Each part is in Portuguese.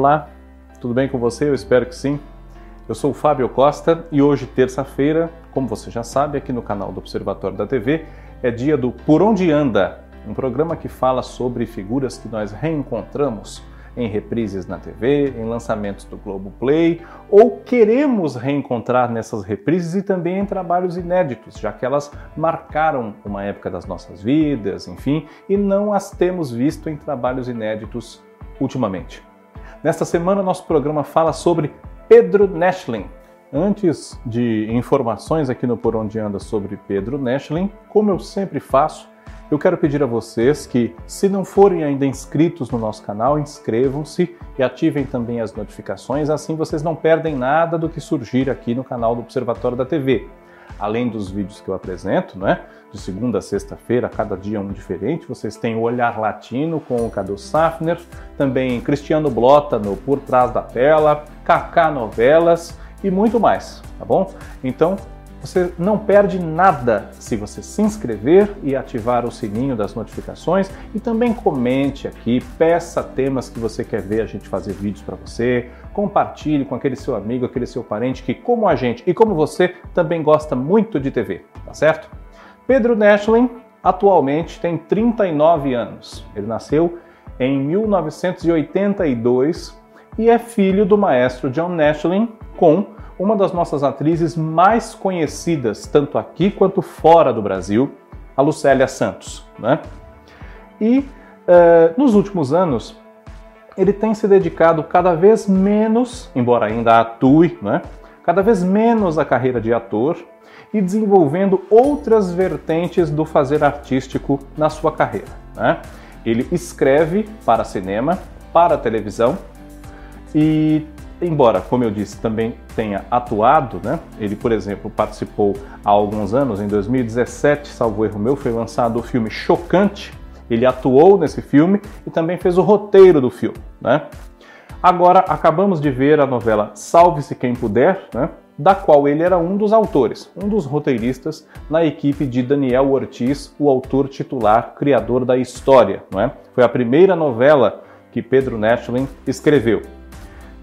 Olá, tudo bem com você? Eu espero que sim. Eu sou o Fábio Costa e hoje, terça-feira, como você já sabe, aqui no canal do Observatório da TV, é dia do Por Onde Anda, um programa que fala sobre figuras que nós reencontramos em reprises na TV, em lançamentos do Globo Play, ou queremos reencontrar nessas reprises e também em trabalhos inéditos, já que elas marcaram uma época das nossas vidas, enfim, e não as temos visto em trabalhos inéditos ultimamente. Nesta semana, nosso programa fala sobre Pedro Neschlin. Antes de informações aqui no Por Onde Anda sobre Pedro Neschlin, como eu sempre faço, eu quero pedir a vocês que, se não forem ainda inscritos no nosso canal, inscrevam-se e ativem também as notificações, assim vocês não perdem nada do que surgir aqui no canal do Observatório da TV. Além dos vídeos que eu apresento, né? de segunda a sexta-feira, cada dia um diferente, vocês têm o Olhar Latino com o Cadu Safner, também Cristiano Blota no Por Trás da Tela, Kaká Novelas e muito mais, tá bom? Então, você não perde nada se você se inscrever e ativar o sininho das notificações e também comente aqui, peça temas que você quer ver a gente fazer vídeos para você, compartilhe com aquele seu amigo, aquele seu parente que, como a gente e como você, também gosta muito de TV, tá certo? Pedro Neschlin atualmente tem 39 anos. Ele nasceu em 1982 e é filho do maestro John Neschlin com uma das nossas atrizes mais conhecidas, tanto aqui quanto fora do Brasil, a Lucélia Santos. Né? E uh, nos últimos anos, ele tem se dedicado cada vez menos, embora ainda atue, né? cada vez menos à carreira de ator e desenvolvendo outras vertentes do fazer artístico na sua carreira. Né? Ele escreve para cinema, para televisão e embora, como eu disse, também tenha atuado, né? Ele, por exemplo, participou há alguns anos, em 2017, salvo erro meu, foi lançado o filme Chocante. Ele atuou nesse filme e também fez o roteiro do filme, né? Agora acabamos de ver a novela Salve-se Quem Puder, né? da qual ele era um dos autores, um dos roteiristas na equipe de Daniel Ortiz, o autor titular, criador da história. Não é? Foi a primeira novela que Pedro Neschlin escreveu.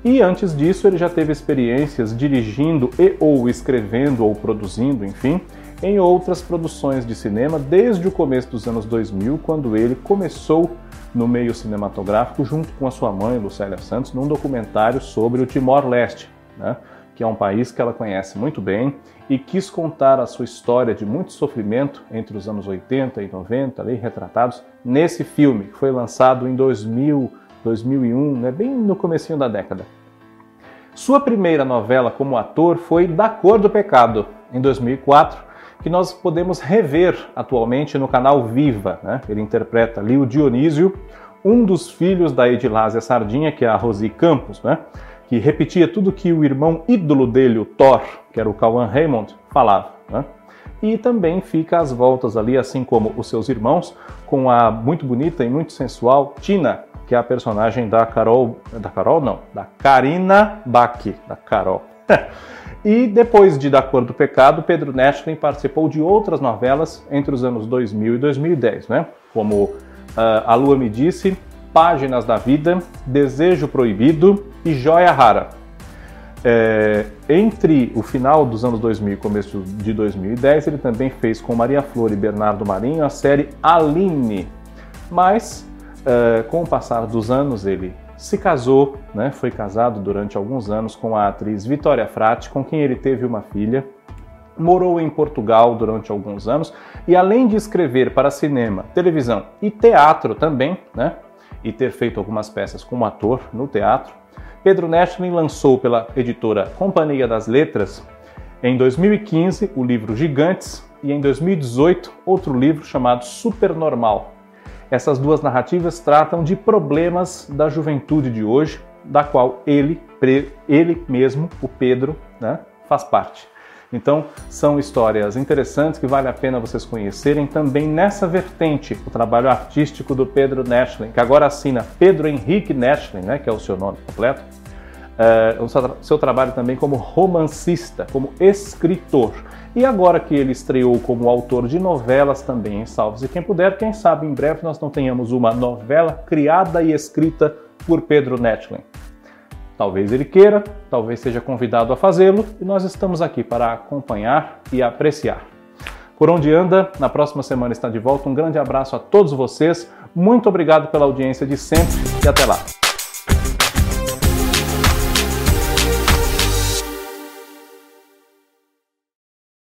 E antes disso, ele já teve experiências dirigindo e ou escrevendo ou produzindo, enfim, em outras produções de cinema desde o começo dos anos 2000, quando ele começou no meio cinematográfico junto com a sua mãe, Lucélia Santos, num documentário sobre o Timor-Leste, né? que é um país que ela conhece muito bem e quis contar a sua história de muito sofrimento entre os anos 80 e 90, ali retratados nesse filme, que foi lançado em 2000 2001, né, bem no comecinho da década. Sua primeira novela como ator foi Da Cor do Pecado, em 2004, que nós podemos rever atualmente no canal Viva. Né? Ele interpreta ali o Dionísio, um dos filhos da Edilásia Sardinha, que é a Rosi Campos, né? que repetia tudo que o irmão ídolo dele, o Thor, que era o Cauan Raymond, falava. Né? E também fica às voltas ali, assim como os seus irmãos, com a muito bonita e muito sensual Tina, que é a personagem da Carol, da Carol não, da Karina Bach, da Carol. e depois de Da Cor do Pecado, Pedro Neschlin participou de outras novelas entre os anos 2000 e 2010, né? Como uh, A Lua Me Disse, Páginas da Vida, Desejo Proibido e Joia Rara. É, entre o final dos anos 2000 e começo de 2010, ele também fez com Maria Flor e Bernardo Marinho a série Aline. Mas uh, com o passar dos anos, ele se casou, né, foi casado durante alguns anos com a atriz Vitória Frati, com quem ele teve uma filha. Morou em Portugal durante alguns anos e, além de escrever para cinema, televisão e teatro também, né, e ter feito algumas peças como ator no teatro, Pedro Neschlin lançou pela editora Companhia das Letras em 2015 o livro Gigantes e em 2018 outro livro chamado Supernormal, essas duas narrativas tratam de problemas da juventude de hoje, da qual ele, ele mesmo, o Pedro, né, faz parte. Então, são histórias interessantes que vale a pena vocês conhecerem também nessa vertente, o trabalho artístico do Pedro Neschlin, que agora assina Pedro Henrique Neschlin, né, que é o seu nome completo, é, o seu, seu trabalho também como romancista, como escritor. E agora que ele estreou como autor de novelas também em Salve-se Quem Puder, quem sabe em breve nós não tenhamos uma novela criada e escrita por Pedro Netlin. Talvez ele queira, talvez seja convidado a fazê-lo e nós estamos aqui para acompanhar e apreciar. Por onde anda, na próxima semana está de volta. Um grande abraço a todos vocês, muito obrigado pela audiência de sempre e até lá.